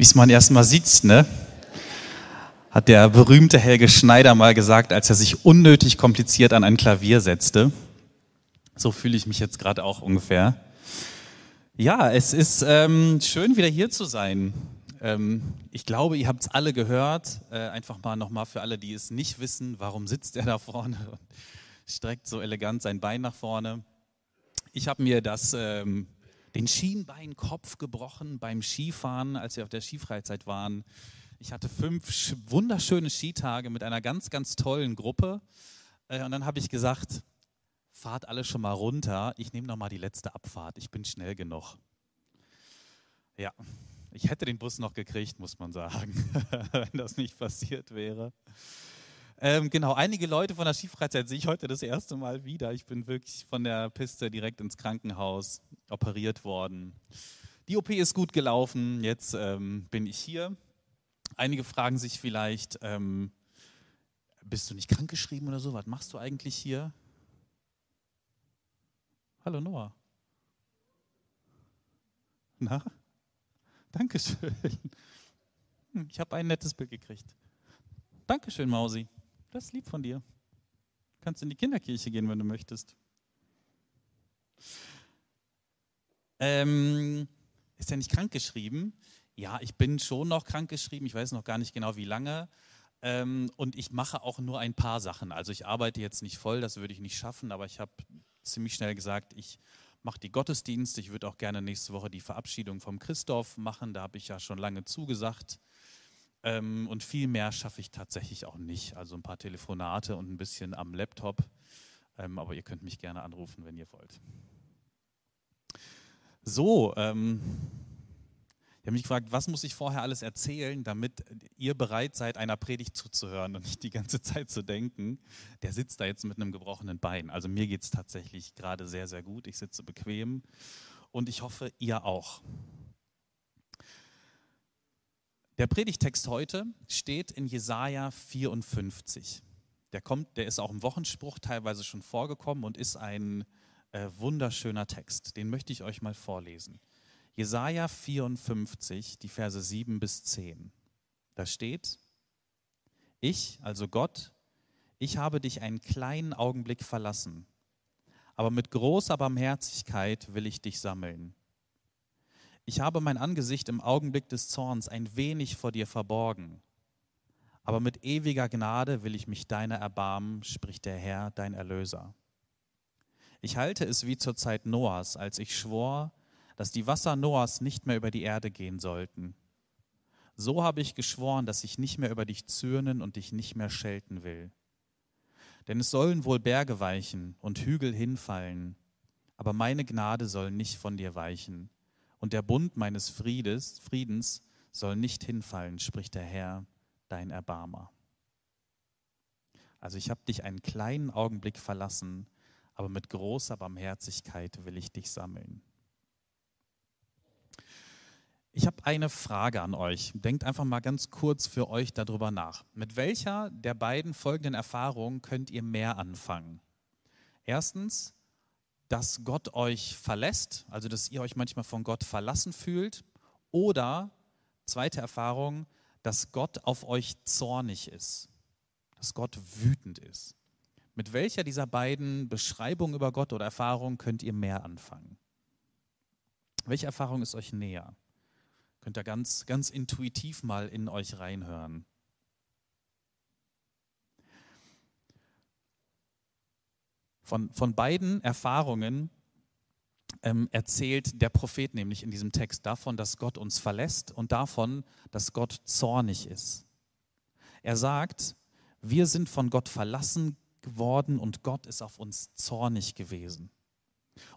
bis man erst mal sitzt, ne? Hat der berühmte Helge Schneider mal gesagt, als er sich unnötig kompliziert an ein Klavier setzte. So fühle ich mich jetzt gerade auch ungefähr. Ja, es ist ähm, schön, wieder hier zu sein. Ähm, ich glaube, ihr habt es alle gehört. Äh, einfach mal nochmal für alle, die es nicht wissen, warum sitzt er da vorne und streckt so elegant sein Bein nach vorne. Ich habe mir das ähm, den Schienbeinkopf gebrochen beim Skifahren, als wir auf der Skifreizeit waren. Ich hatte fünf wunderschöne Skitage mit einer ganz, ganz tollen Gruppe. Äh, und dann habe ich gesagt, fahrt alle schon mal runter. Ich nehme noch mal die letzte Abfahrt. Ich bin schnell genug. Ja, ich hätte den Bus noch gekriegt, muss man sagen, wenn das nicht passiert wäre. Ähm, genau, einige Leute von der Skifreizeit sehe ich heute das erste Mal wieder. Ich bin wirklich von der Piste direkt ins Krankenhaus operiert worden. Die OP ist gut gelaufen, jetzt ähm, bin ich hier. Einige fragen sich vielleicht, ähm, bist du nicht krankgeschrieben oder so? Was machst du eigentlich hier? Hallo Noah. Na? Dankeschön. Hm, ich habe ein nettes Bild gekriegt. Dankeschön, Mausi. Das ist lieb von dir. Du kannst in die Kinderkirche gehen, wenn du möchtest. Ähm, ist er nicht krankgeschrieben? Ja, ich bin schon noch krankgeschrieben. Ich weiß noch gar nicht genau, wie lange. Ähm, und ich mache auch nur ein paar Sachen. Also ich arbeite jetzt nicht voll, das würde ich nicht schaffen, aber ich habe ziemlich schnell gesagt, ich mache die Gottesdienste. Ich würde auch gerne nächste Woche die Verabschiedung vom Christoph machen. Da habe ich ja schon lange zugesagt. Ähm, und viel mehr schaffe ich tatsächlich auch nicht. Also ein paar Telefonate und ein bisschen am Laptop. Ähm, aber ihr könnt mich gerne anrufen, wenn ihr wollt. So, ähm, ich habe mich gefragt, was muss ich vorher alles erzählen, damit ihr bereit seid, einer Predigt zuzuhören und nicht die ganze Zeit zu denken, der sitzt da jetzt mit einem gebrochenen Bein. Also mir geht es tatsächlich gerade sehr, sehr gut. Ich sitze bequem und ich hoffe, ihr auch. Der Predigtext heute steht in Jesaja 54. Der, kommt, der ist auch im Wochenspruch teilweise schon vorgekommen und ist ein äh, wunderschöner Text. Den möchte ich euch mal vorlesen. Jesaja 54, die Verse 7 bis 10. Da steht: Ich, also Gott, ich habe dich einen kleinen Augenblick verlassen, aber mit großer Barmherzigkeit will ich dich sammeln. Ich habe mein Angesicht im Augenblick des Zorns ein wenig vor dir verborgen. Aber mit ewiger Gnade will ich mich deiner erbarmen, spricht der Herr, dein Erlöser. Ich halte es wie zur Zeit Noahs, als ich schwor, dass die Wasser Noahs nicht mehr über die Erde gehen sollten. So habe ich geschworen, dass ich nicht mehr über dich zürnen und dich nicht mehr schelten will. Denn es sollen wohl Berge weichen und Hügel hinfallen, aber meine Gnade soll nicht von dir weichen und der Bund meines Friedes, Friedens soll nicht hinfallen, spricht der Herr, dein Erbarmer. Also ich habe dich einen kleinen Augenblick verlassen, aber mit großer Barmherzigkeit will ich dich sammeln. Ich habe eine Frage an euch. Denkt einfach mal ganz kurz für euch darüber nach. Mit welcher der beiden folgenden Erfahrungen könnt ihr mehr anfangen? Erstens, dass Gott euch verlässt, also dass ihr euch manchmal von Gott verlassen fühlt. Oder, zweite Erfahrung, dass Gott auf euch zornig ist, dass Gott wütend ist. Mit welcher dieser beiden Beschreibungen über Gott oder Erfahrungen könnt ihr mehr anfangen? Welche Erfahrung ist euch näher? Könnt ihr ganz, ganz intuitiv mal in euch reinhören. Von, von beiden Erfahrungen ähm, erzählt der Prophet nämlich in diesem Text davon, dass Gott uns verlässt und davon, dass Gott zornig ist. Er sagt, wir sind von Gott verlassen geworden und Gott ist auf uns zornig gewesen.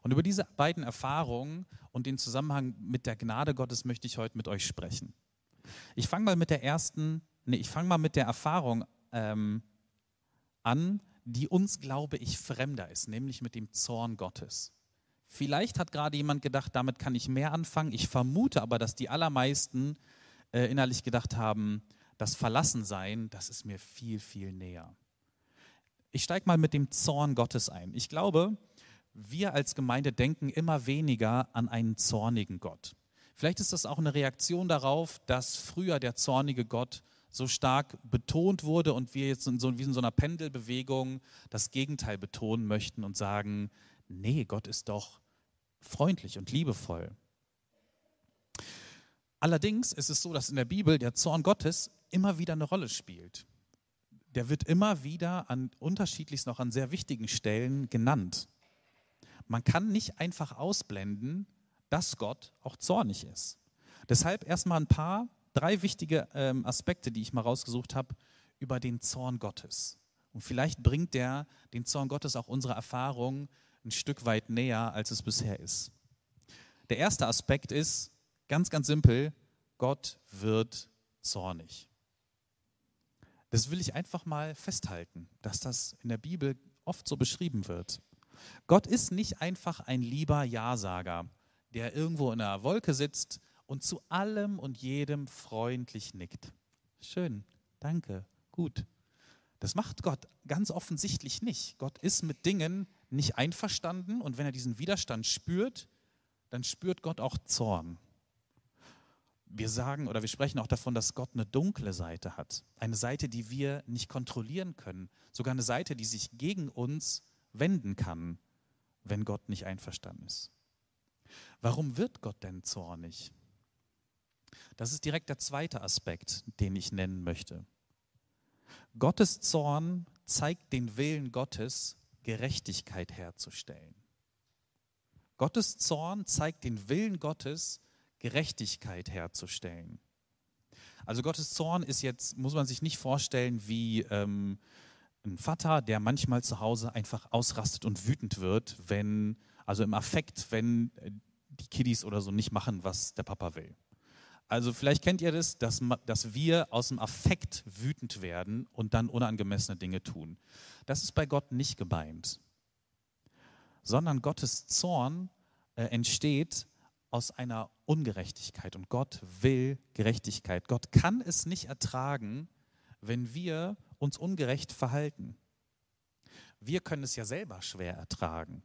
Und über diese beiden Erfahrungen und den Zusammenhang mit der Gnade Gottes möchte ich heute mit euch sprechen. Ich fange mal mit der ersten, nee, ich fange mal mit der Erfahrung ähm, an, die uns, glaube ich, fremder ist, nämlich mit dem Zorn Gottes. Vielleicht hat gerade jemand gedacht, damit kann ich mehr anfangen. Ich vermute aber, dass die allermeisten äh, innerlich gedacht haben, das Verlassensein, das ist mir viel, viel näher. Ich steige mal mit dem Zorn Gottes ein. Ich glaube, wir als Gemeinde denken immer weniger an einen zornigen Gott. Vielleicht ist das auch eine Reaktion darauf, dass früher der zornige Gott so stark betont wurde und wir jetzt in so, wie in so einer Pendelbewegung das Gegenteil betonen möchten und sagen, nee, Gott ist doch freundlich und liebevoll. Allerdings ist es so, dass in der Bibel der Zorn Gottes immer wieder eine Rolle spielt. Der wird immer wieder an unterschiedlich noch an sehr wichtigen Stellen genannt. Man kann nicht einfach ausblenden, dass Gott auch zornig ist. Deshalb erstmal ein paar, drei wichtige ähm, Aspekte, die ich mal rausgesucht habe, über den Zorn Gottes. Und vielleicht bringt der den Zorn Gottes auch unserer Erfahrung ein Stück weit näher, als es bisher ist. Der erste Aspekt ist ganz, ganz simpel, Gott wird zornig. Das will ich einfach mal festhalten, dass das in der Bibel oft so beschrieben wird. Gott ist nicht einfach ein lieber Ja-Sager, der irgendwo in einer Wolke sitzt und zu allem und jedem freundlich nickt. Schön, danke, gut. Das macht Gott ganz offensichtlich nicht. Gott ist mit Dingen nicht einverstanden und wenn er diesen Widerstand spürt, dann spürt Gott auch Zorn. Wir sagen oder wir sprechen auch davon, dass Gott eine dunkle Seite hat. Eine Seite, die wir nicht kontrollieren können. Sogar eine Seite, die sich gegen uns wenden kann, wenn Gott nicht einverstanden ist. Warum wird Gott denn zornig? Das ist direkt der zweite Aspekt, den ich nennen möchte. Gottes Zorn zeigt den Willen Gottes, Gerechtigkeit herzustellen. Gottes Zorn zeigt den Willen Gottes, Gerechtigkeit herzustellen. Also Gottes Zorn ist jetzt, muss man sich nicht vorstellen, wie ähm, ein Vater, der manchmal zu Hause einfach ausrastet und wütend wird, wenn, also im Affekt, wenn äh, die Kiddies oder so nicht machen, was der Papa will. Also vielleicht kennt ihr das, dass, dass wir aus dem Affekt wütend werden und dann unangemessene Dinge tun. Das ist bei Gott nicht gemeint, sondern Gottes Zorn äh, entsteht aus einer Ungerechtigkeit und Gott will Gerechtigkeit. Gott kann es nicht ertragen, wenn wir uns ungerecht verhalten. Wir können es ja selber schwer ertragen.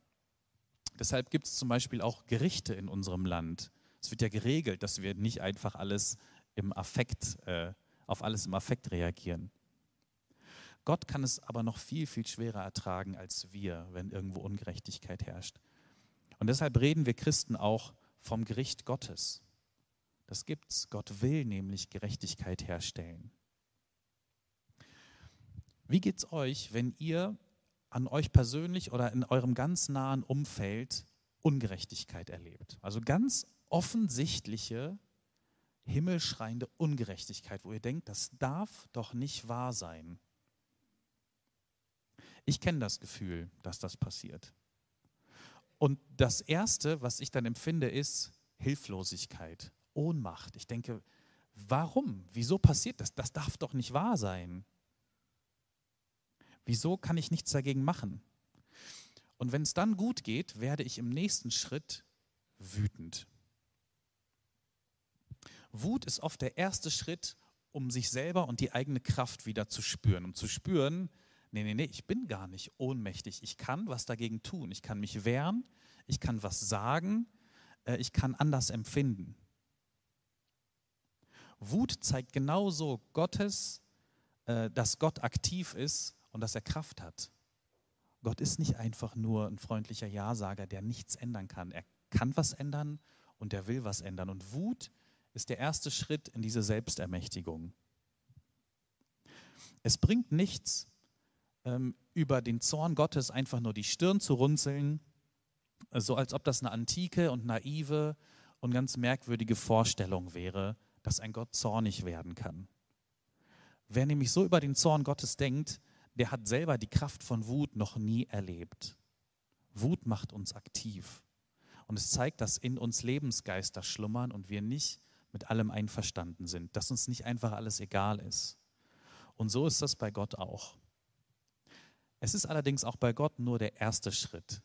Deshalb gibt es zum Beispiel auch Gerichte in unserem Land. Es wird ja geregelt, dass wir nicht einfach alles im Affekt, äh, auf alles im Affekt reagieren. Gott kann es aber noch viel, viel schwerer ertragen als wir, wenn irgendwo Ungerechtigkeit herrscht. Und deshalb reden wir Christen auch vom Gericht Gottes. Das gibt's. Gott will nämlich Gerechtigkeit herstellen. Wie geht's euch, wenn ihr an euch persönlich oder in eurem ganz nahen Umfeld Ungerechtigkeit erlebt? Also ganz offensichtliche, himmelschreiende Ungerechtigkeit, wo ihr denkt, das darf doch nicht wahr sein. Ich kenne das Gefühl, dass das passiert. Und das Erste, was ich dann empfinde, ist Hilflosigkeit, Ohnmacht. Ich denke, warum? Wieso passiert das? Das darf doch nicht wahr sein. Wieso kann ich nichts dagegen machen? Und wenn es dann gut geht, werde ich im nächsten Schritt wütend. Wut ist oft der erste Schritt, um sich selber und die eigene Kraft wieder zu spüren, um zu spüren, nee, nee, nee, ich bin gar nicht ohnmächtig, ich kann was dagegen tun, ich kann mich wehren, ich kann was sagen, äh, ich kann anders empfinden. Wut zeigt genauso Gottes, äh, dass Gott aktiv ist und dass er Kraft hat. Gott ist nicht einfach nur ein freundlicher Ja-Sager, der nichts ändern kann. Er kann was ändern und er will was ändern. Und Wut ist der erste Schritt in diese Selbstermächtigung. Es bringt nichts, ähm, über den Zorn Gottes einfach nur die Stirn zu runzeln, so als ob das eine antike und naive und ganz merkwürdige Vorstellung wäre, dass ein Gott zornig werden kann. Wer nämlich so über den Zorn Gottes denkt, der hat selber die Kraft von Wut noch nie erlebt. Wut macht uns aktiv. Und es zeigt, dass in uns Lebensgeister schlummern und wir nicht mit allem einverstanden sind, dass uns nicht einfach alles egal ist. Und so ist das bei Gott auch. Es ist allerdings auch bei Gott nur der erste Schritt.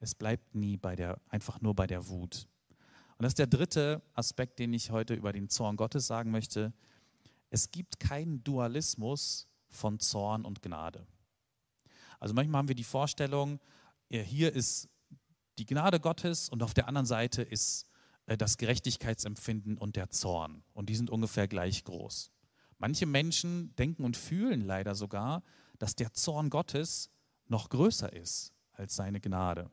Es bleibt nie bei der, einfach nur bei der Wut. Und das ist der dritte Aspekt, den ich heute über den Zorn Gottes sagen möchte. Es gibt keinen Dualismus von Zorn und Gnade. Also manchmal haben wir die Vorstellung, hier ist die Gnade Gottes und auf der anderen Seite ist das Gerechtigkeitsempfinden und der Zorn. Und die sind ungefähr gleich groß. Manche Menschen denken und fühlen leider sogar, dass der Zorn Gottes noch größer ist als seine Gnade.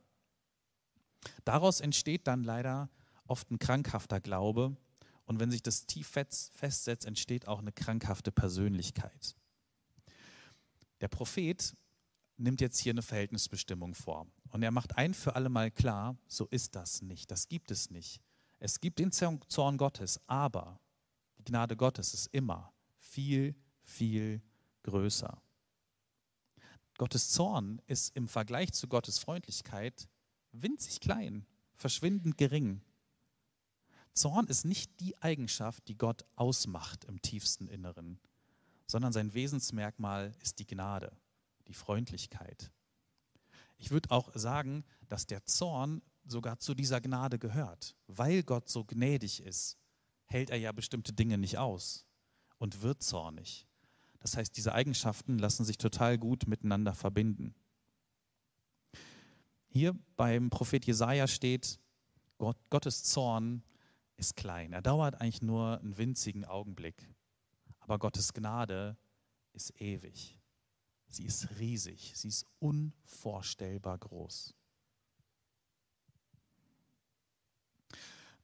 Daraus entsteht dann leider oft ein krankhafter Glaube und wenn sich das tief festsetzt, entsteht auch eine krankhafte Persönlichkeit. Der Prophet nimmt jetzt hier eine Verhältnisbestimmung vor und er macht ein für alle Mal klar, so ist das nicht, das gibt es nicht. Es gibt den Zorn Gottes, aber die Gnade Gottes ist immer viel, viel größer. Gottes Zorn ist im Vergleich zu Gottes Freundlichkeit winzig klein, verschwindend gering. Zorn ist nicht die Eigenschaft, die Gott ausmacht im tiefsten Inneren, sondern sein Wesensmerkmal ist die Gnade, die Freundlichkeit. Ich würde auch sagen, dass der Zorn sogar zu dieser Gnade gehört. Weil Gott so gnädig ist, hält er ja bestimmte Dinge nicht aus und wird zornig. Das heißt, diese Eigenschaften lassen sich total gut miteinander verbinden. Hier beim Prophet Jesaja steht, Gott, Gottes Zorn ist klein. Er dauert eigentlich nur einen winzigen Augenblick. Aber Gottes Gnade ist ewig. Sie ist riesig. Sie ist unvorstellbar groß.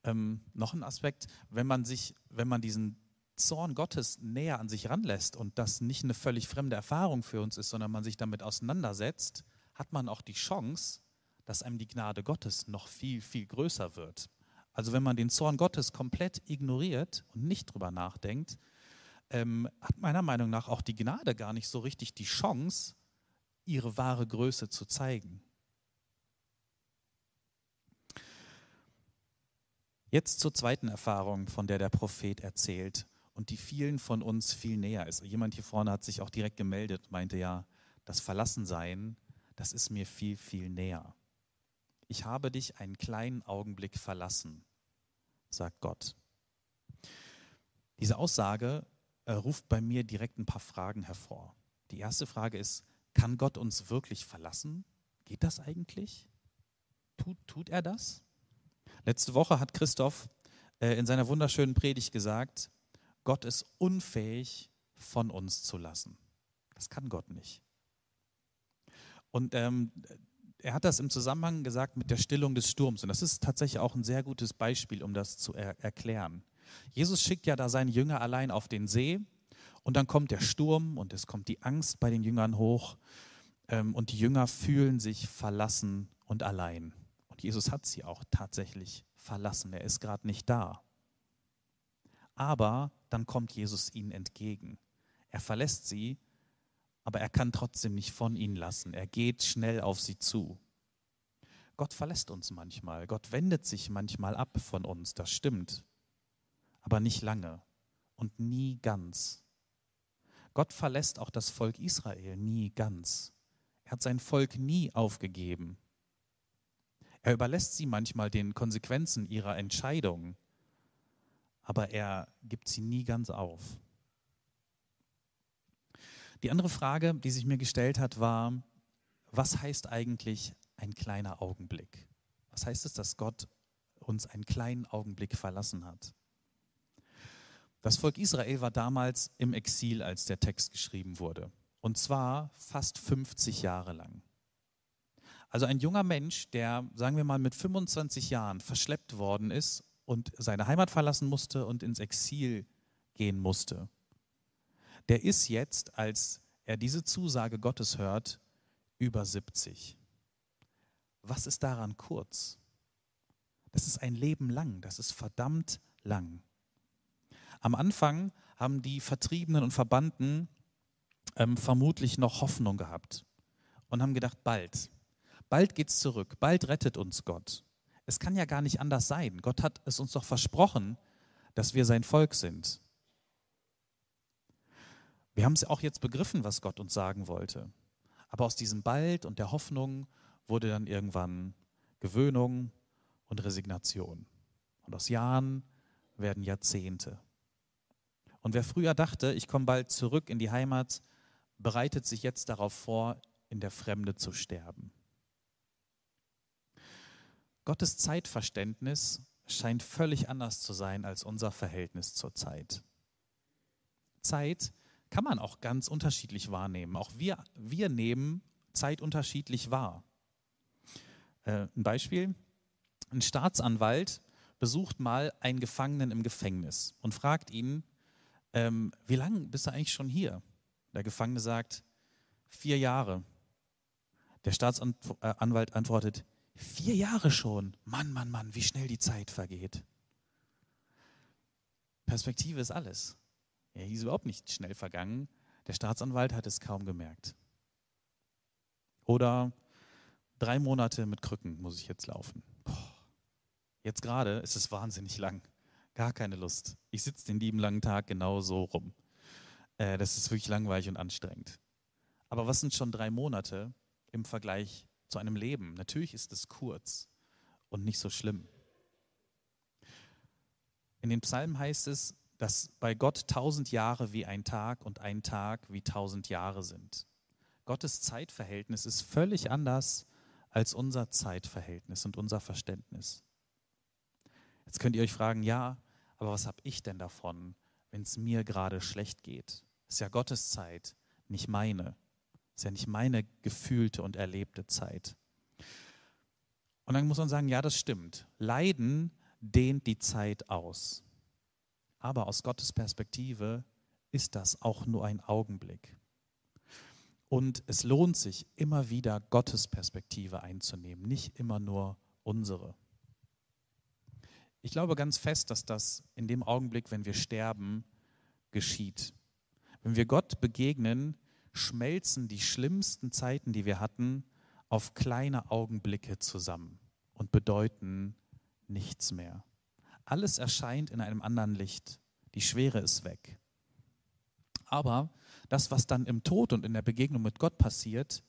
Ähm, noch ein Aspekt, wenn man sich, wenn man diesen Zorn Gottes näher an sich ranlässt und das nicht eine völlig fremde Erfahrung für uns ist, sondern man sich damit auseinandersetzt, hat man auch die Chance, dass einem die Gnade Gottes noch viel, viel größer wird. Also wenn man den Zorn Gottes komplett ignoriert und nicht drüber nachdenkt, ähm, hat meiner Meinung nach auch die Gnade gar nicht so richtig die Chance, ihre wahre Größe zu zeigen. Jetzt zur zweiten Erfahrung, von der der Prophet erzählt und die vielen von uns viel näher ist. Jemand hier vorne hat sich auch direkt gemeldet, meinte ja, das Verlassensein, das ist mir viel, viel näher. Ich habe dich einen kleinen Augenblick verlassen, sagt Gott. Diese Aussage äh, ruft bei mir direkt ein paar Fragen hervor. Die erste Frage ist, kann Gott uns wirklich verlassen? Geht das eigentlich? Tut, tut er das? Letzte Woche hat Christoph äh, in seiner wunderschönen Predigt gesagt, Gott ist unfähig, von uns zu lassen. Das kann Gott nicht. Und ähm, er hat das im Zusammenhang gesagt mit der Stillung des Sturms. Und das ist tatsächlich auch ein sehr gutes Beispiel, um das zu er erklären. Jesus schickt ja da seine Jünger allein auf den See und dann kommt der Sturm und es kommt die Angst bei den Jüngern hoch ähm, und die Jünger fühlen sich verlassen und allein. Jesus hat sie auch tatsächlich verlassen. Er ist gerade nicht da. Aber dann kommt Jesus ihnen entgegen. Er verlässt sie, aber er kann trotzdem nicht von ihnen lassen. Er geht schnell auf sie zu. Gott verlässt uns manchmal. Gott wendet sich manchmal ab von uns, das stimmt. Aber nicht lange und nie ganz. Gott verlässt auch das Volk Israel nie ganz. Er hat sein Volk nie aufgegeben. Er überlässt sie manchmal den Konsequenzen ihrer Entscheidungen, aber er gibt sie nie ganz auf. Die andere Frage, die sich mir gestellt hat, war, was heißt eigentlich ein kleiner Augenblick? Was heißt es, dass Gott uns einen kleinen Augenblick verlassen hat? Das Volk Israel war damals im Exil, als der Text geschrieben wurde. Und zwar fast 50 Jahre lang. Also ein junger Mensch, der, sagen wir mal, mit 25 Jahren verschleppt worden ist und seine Heimat verlassen musste und ins Exil gehen musste, der ist jetzt, als er diese Zusage Gottes hört, über 70. Was ist daran kurz? Das ist ein Leben lang, das ist verdammt lang. Am Anfang haben die Vertriebenen und Verbannten ähm, vermutlich noch Hoffnung gehabt und haben gedacht, bald, bald geht's zurück, bald rettet uns Gott. Es kann ja gar nicht anders sein. Gott hat es uns doch versprochen, dass wir sein Volk sind. Wir haben es auch jetzt begriffen, was Gott uns sagen wollte. Aber aus diesem Bald und der Hoffnung wurde dann irgendwann Gewöhnung und Resignation. Und aus Jahren werden Jahrzehnte. Und wer früher dachte, ich komme bald zurück in die Heimat, bereitet sich jetzt darauf vor, in der Fremde zu sterben. Gottes Zeitverständnis scheint völlig anders zu sein als unser Verhältnis zur Zeit. Zeit kann man auch ganz unterschiedlich wahrnehmen. Auch wir, wir nehmen Zeit unterschiedlich wahr. Äh, ein Beispiel, ein Staatsanwalt besucht mal einen Gefangenen im Gefängnis und fragt ihn, ähm, wie lange bist du eigentlich schon hier? Der Gefangene sagt, vier Jahre. Der Staatsanwalt antwortet, vier Jahre schon. Mann, Mann, Mann, wie schnell die Zeit vergeht. Perspektive ist alles. Er hieß überhaupt nicht schnell vergangen. Der Staatsanwalt hat es kaum gemerkt. Oder drei Monate mit Krücken muss ich jetzt laufen. Jetzt gerade ist es wahnsinnig lang. Gar keine Lust. Ich sitze den lieben langen Tag genau so rum. Äh, das ist wirklich langweilig und anstrengend. Aber was sind schon drei Monate im Vergleich zu einem Leben? Natürlich ist es kurz und nicht so schlimm. In den Psalmen heißt es, dass bei Gott tausend Jahre wie ein Tag und ein Tag wie tausend Jahre sind. Gottes Zeitverhältnis ist völlig anders als unser Zeitverhältnis und unser Verständnis. Jetzt könnt ihr euch fragen, ja, aber was habe ich denn davon, wenn es mir gerade schlecht geht? Ist ja Gottes Zeit, nicht meine. Ist ja nicht meine gefühlte und erlebte Zeit. Und dann muss man sagen, ja, das stimmt. Leiden dehnt die Zeit aus. Aber aus Gottes Perspektive ist das auch nur ein Augenblick. Und es lohnt sich immer wieder Gottes Perspektive einzunehmen, nicht immer nur unsere. Ich glaube ganz fest, dass das in dem Augenblick, wenn wir sterben, geschieht. Wenn wir Gott begegnen, schmelzen die schlimmsten Zeiten, die wir hatten, auf kleine Augenblicke zusammen und bedeuten nichts mehr. Alles erscheint in einem anderen Licht. Die Schwere ist weg. Aber das, was dann im Tod und in der Begegnung mit Gott passiert,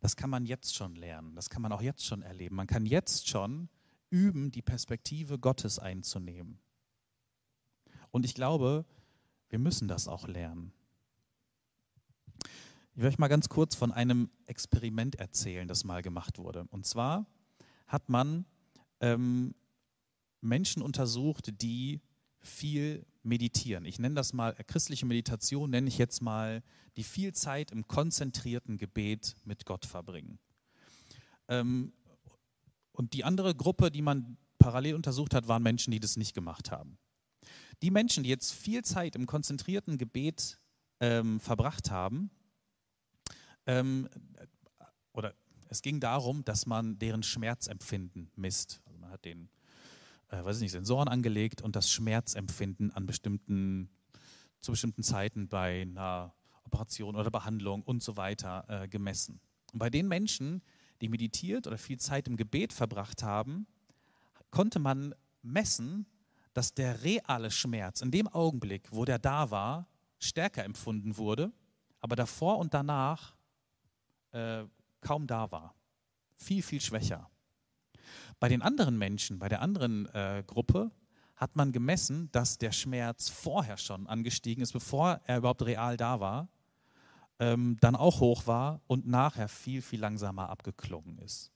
das kann man jetzt schon lernen. Das kann man auch jetzt schon erleben. Man kann jetzt schon üben, die Perspektive Gottes einzunehmen. Und ich glaube, wir müssen das auch lernen. Ich euch mal ganz kurz von einem Experiment erzählen, das mal gemacht wurde. Und zwar hat man ähm, Menschen untersucht, die viel meditieren. Ich nenne das mal, äh, christliche Meditation nenne ich jetzt mal, die viel Zeit im konzentrierten Gebet mit Gott verbringen. Ähm, und die andere Gruppe, die man parallel untersucht hat, waren Menschen, die das nicht gemacht haben. Die Menschen, die jetzt viel Zeit im konzentrierten Gebet ähm, verbracht haben, ähm, oder es ging darum, dass man deren Schmerzempfinden misst. Also man hat den, äh, weiß ich nicht, Sensoren angelegt und das Schmerzempfinden an bestimmten, zu bestimmten Zeiten bei einer Operation oder Behandlung und so weiter äh, gemessen. Und bei den Menschen, die meditiert oder viel Zeit im Gebet verbracht haben, konnte man messen, dass der reale Schmerz in dem Augenblick, wo der da war, stärker empfunden wurde, aber davor und danach äh, kaum da war. Viel, viel schwächer. Bei den anderen Menschen, bei der anderen äh, Gruppe, hat man gemessen, dass der Schmerz vorher schon angestiegen ist, bevor er überhaupt real da war ähm, dann auch hoch war und nachher viel, viel langsamer abgeklungen ist.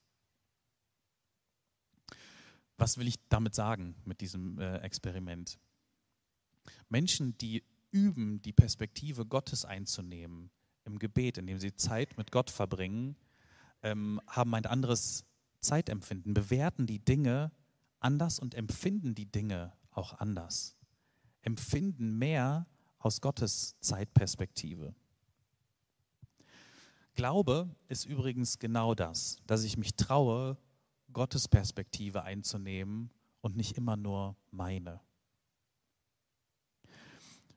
Was will ich damit sagen mit diesem äh, Experiment? Menschen, die üben, die Perspektive Gottes einzunehmen im Gebet, indem sie Zeit mit Gott verbringen, ähm, haben ein anderes Zeitempfinden, bewerten die Dinge anders und empfinden die Dinge auch anders. Empfinden mehr aus Gottes Zeitperspektive. Glaube ist übrigens genau das, dass ich mich traue, Gottes Perspektive einzunehmen und nicht immer nur meine.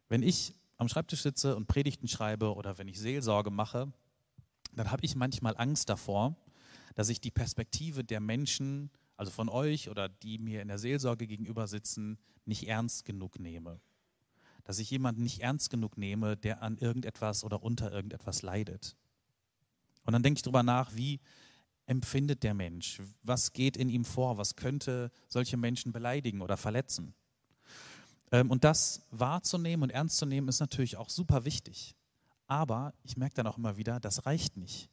Wenn ich am Schreibtisch sitze und Predigten schreibe oder wenn ich Seelsorge mache, dann habe ich manchmal Angst davor, dass ich die Perspektive der Menschen, also von euch oder die mir in der Seelsorge gegenüber sitzen, nicht ernst genug nehme. Dass ich jemanden nicht ernst genug nehme, der an irgendetwas oder unter irgendetwas leidet. Und dann denke ich darüber nach, wie empfindet der Mensch? Was geht in ihm vor? Was könnte solche Menschen beleidigen oder verletzen? Ähm, und das wahrzunehmen und ernst zu nehmen, ist natürlich auch super wichtig. Aber ich merke dann auch immer wieder, das reicht nicht.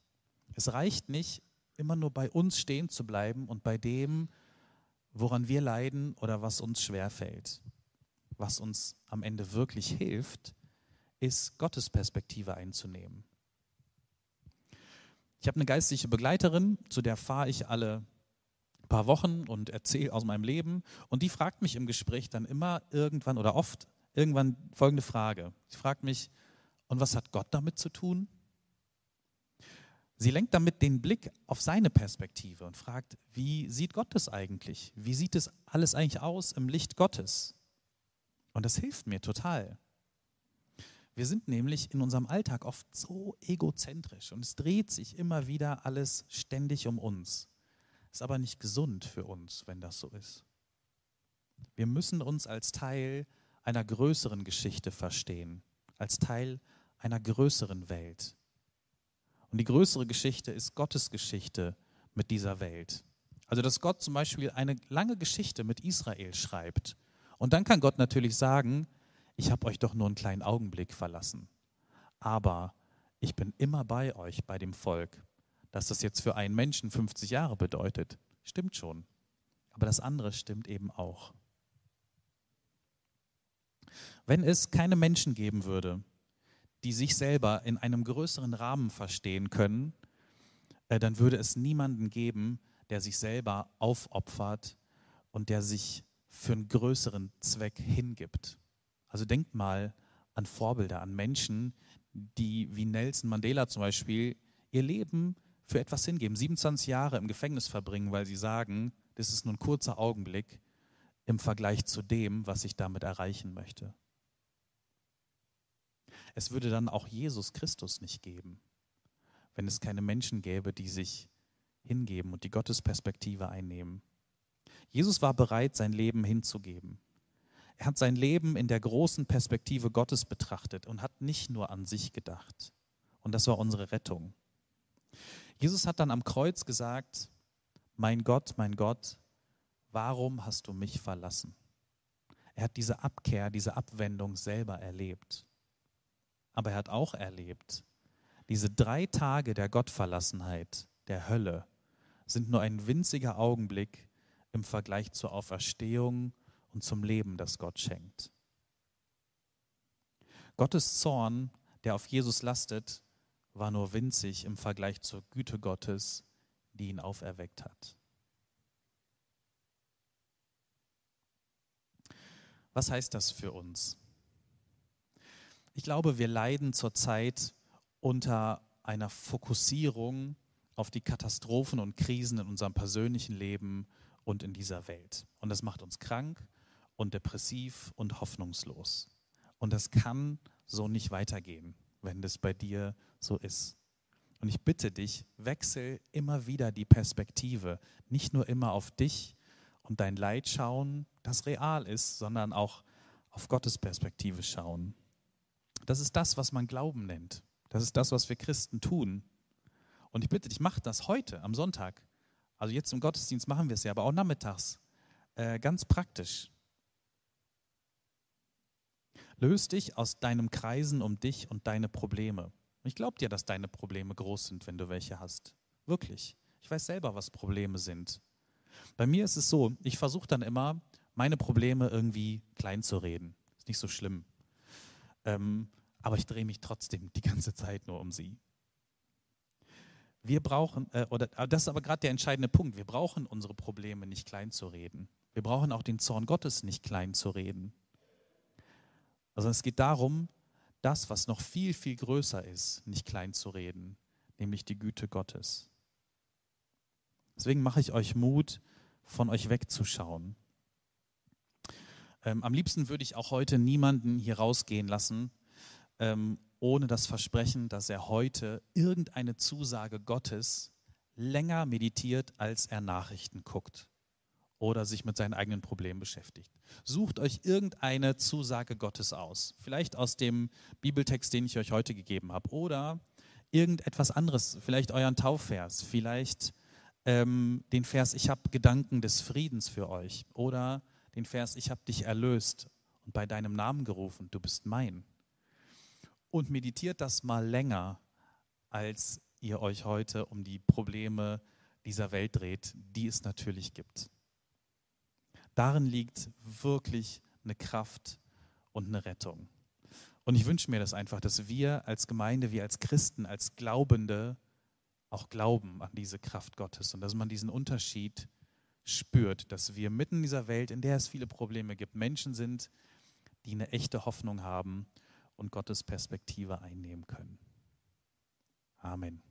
Es reicht nicht, immer nur bei uns stehen zu bleiben und bei dem, woran wir leiden oder was uns schwerfällt. Was uns am Ende wirklich hilft, ist Gottes Perspektive einzunehmen. Ich habe eine geistliche Begleiterin, zu der fahre ich alle paar Wochen und erzähle aus meinem Leben. Und die fragt mich im Gespräch dann immer irgendwann oder oft irgendwann folgende Frage. Sie fragt mich, und was hat Gott damit zu tun? Sie lenkt damit den Blick auf seine Perspektive und fragt, wie sieht Gott das eigentlich? Wie sieht es alles eigentlich aus im Licht Gottes? Und das hilft mir total. Wir sind nämlich in unserem Alltag oft so egozentrisch und es dreht sich immer wieder alles ständig um uns. Ist aber nicht gesund für uns, wenn das so ist. Wir müssen uns als Teil einer größeren Geschichte verstehen, als Teil einer größeren Welt. Und die größere Geschichte ist Gottes Geschichte mit dieser Welt. Also, dass Gott zum Beispiel eine lange Geschichte mit Israel schreibt. Und dann kann Gott natürlich sagen, ich habe euch doch nur einen kleinen Augenblick verlassen. Aber ich bin immer bei euch, bei dem Volk. Dass das jetzt für einen Menschen 50 Jahre bedeutet, stimmt schon. Aber das andere stimmt eben auch. Wenn es keine Menschen geben würde, die sich selber in einem größeren Rahmen verstehen können, äh, dann würde es niemanden geben, der sich selber aufopfert und der sich für einen größeren Zweck hingibt. Also denkt mal an Vorbilder, an Menschen, die wie Nelson Mandela zum Beispiel ihr Leben für etwas hingeben, 27 Jahre im Gefängnis verbringen, weil sie sagen, das ist nur ein kurzer Augenblick im Vergleich zu dem, was ich damit erreichen möchte. Es würde dann auch Jesus Christus nicht geben, wenn es keine Menschen gäbe, die sich hingeben und die Gottesperspektive einnehmen. Jesus war bereit, sein Leben hinzugeben. Er hat sein Leben in der großen Perspektive Gottes betrachtet und hat nicht nur an sich gedacht. Und das war unsere Rettung. Jesus hat dann am Kreuz gesagt, mein Gott, mein Gott, warum hast du mich verlassen? Er hat diese Abkehr, diese Abwendung selber erlebt. Aber er hat auch erlebt, diese drei Tage der Gottverlassenheit, der Hölle, sind nur ein winziger Augenblick im Vergleich zur Auferstehung und zum Leben, das Gott schenkt. Gottes Zorn, der auf Jesus lastet, war nur winzig im Vergleich zur Güte Gottes, die ihn auferweckt hat. Was heißt das für uns? Ich glaube, wir leiden zurzeit unter einer Fokussierung auf die Katastrophen und Krisen in unserem persönlichen Leben und in dieser Welt. Und das macht uns krank und depressiv und hoffnungslos. Und das kann so nicht weitergehen, wenn das bei dir so ist. Und ich bitte dich, wechsel immer wieder die Perspektive, nicht nur immer auf dich und dein Leid schauen, das real ist, sondern auch auf Gottes Perspektive schauen. Das ist das, was man Glauben nennt. Das ist das, was wir Christen tun. Und ich bitte dich, mach das heute am Sonntag. Also jetzt im Gottesdienst machen wir es ja, aber auch nachmittags. Äh, ganz praktisch. Löst dich aus deinem Kreisen um dich und deine Probleme. Ich glaube dir, dass deine Probleme groß sind, wenn du welche hast. Wirklich. Ich weiß selber, was Probleme sind. Bei mir ist es so, ich versuche dann immer, meine Probleme irgendwie klein zu reden. Ist nicht so schlimm. Ähm, aber ich drehe mich trotzdem die ganze Zeit nur um sie. Wir brauchen, äh, oder das ist aber gerade der entscheidende Punkt, wir brauchen unsere Probleme nicht klein zu reden. Wir brauchen auch den Zorn Gottes nicht klein zu reden. Also es geht darum, das, was noch viel, viel größer ist, nicht klein zu reden, nämlich die Güte Gottes. Deswegen mache ich euch Mut, von euch wegzuschauen. Ähm, am liebsten würde ich auch heute niemanden hier rausgehen lassen, ähm, ohne das Versprechen, dass er heute irgendeine Zusage Gottes länger meditiert, als er Nachrichten guckt oder sich mit seinen eigenen Problemen beschäftigt. Sucht euch irgendeine Zusage Gottes aus. Vielleicht aus dem Bibeltext, den ich euch heute gegeben habe. Oder irgendetwas anderes, vielleicht euren Taufvers, vielleicht ähm, den Vers, ich habe Gedanken des Friedens für euch. Oder den Vers, ich habe dich erlöst und bei deinem Namen gerufen, du bist mein. Und meditiert das mal länger, als ihr euch heute um die Probleme dieser Welt dreht, die es natürlich gibt. Darin liegt wirklich eine Kraft und eine Rettung. Und ich wünsche mir das einfach, dass wir als Gemeinde, wir als Christen, als Glaubende auch glauben an diese Kraft Gottes und dass man diesen Unterschied spürt, dass wir mitten in dieser Welt, in der es viele Probleme gibt, Menschen sind, die eine echte Hoffnung haben und Gottes Perspektive einnehmen können. Amen.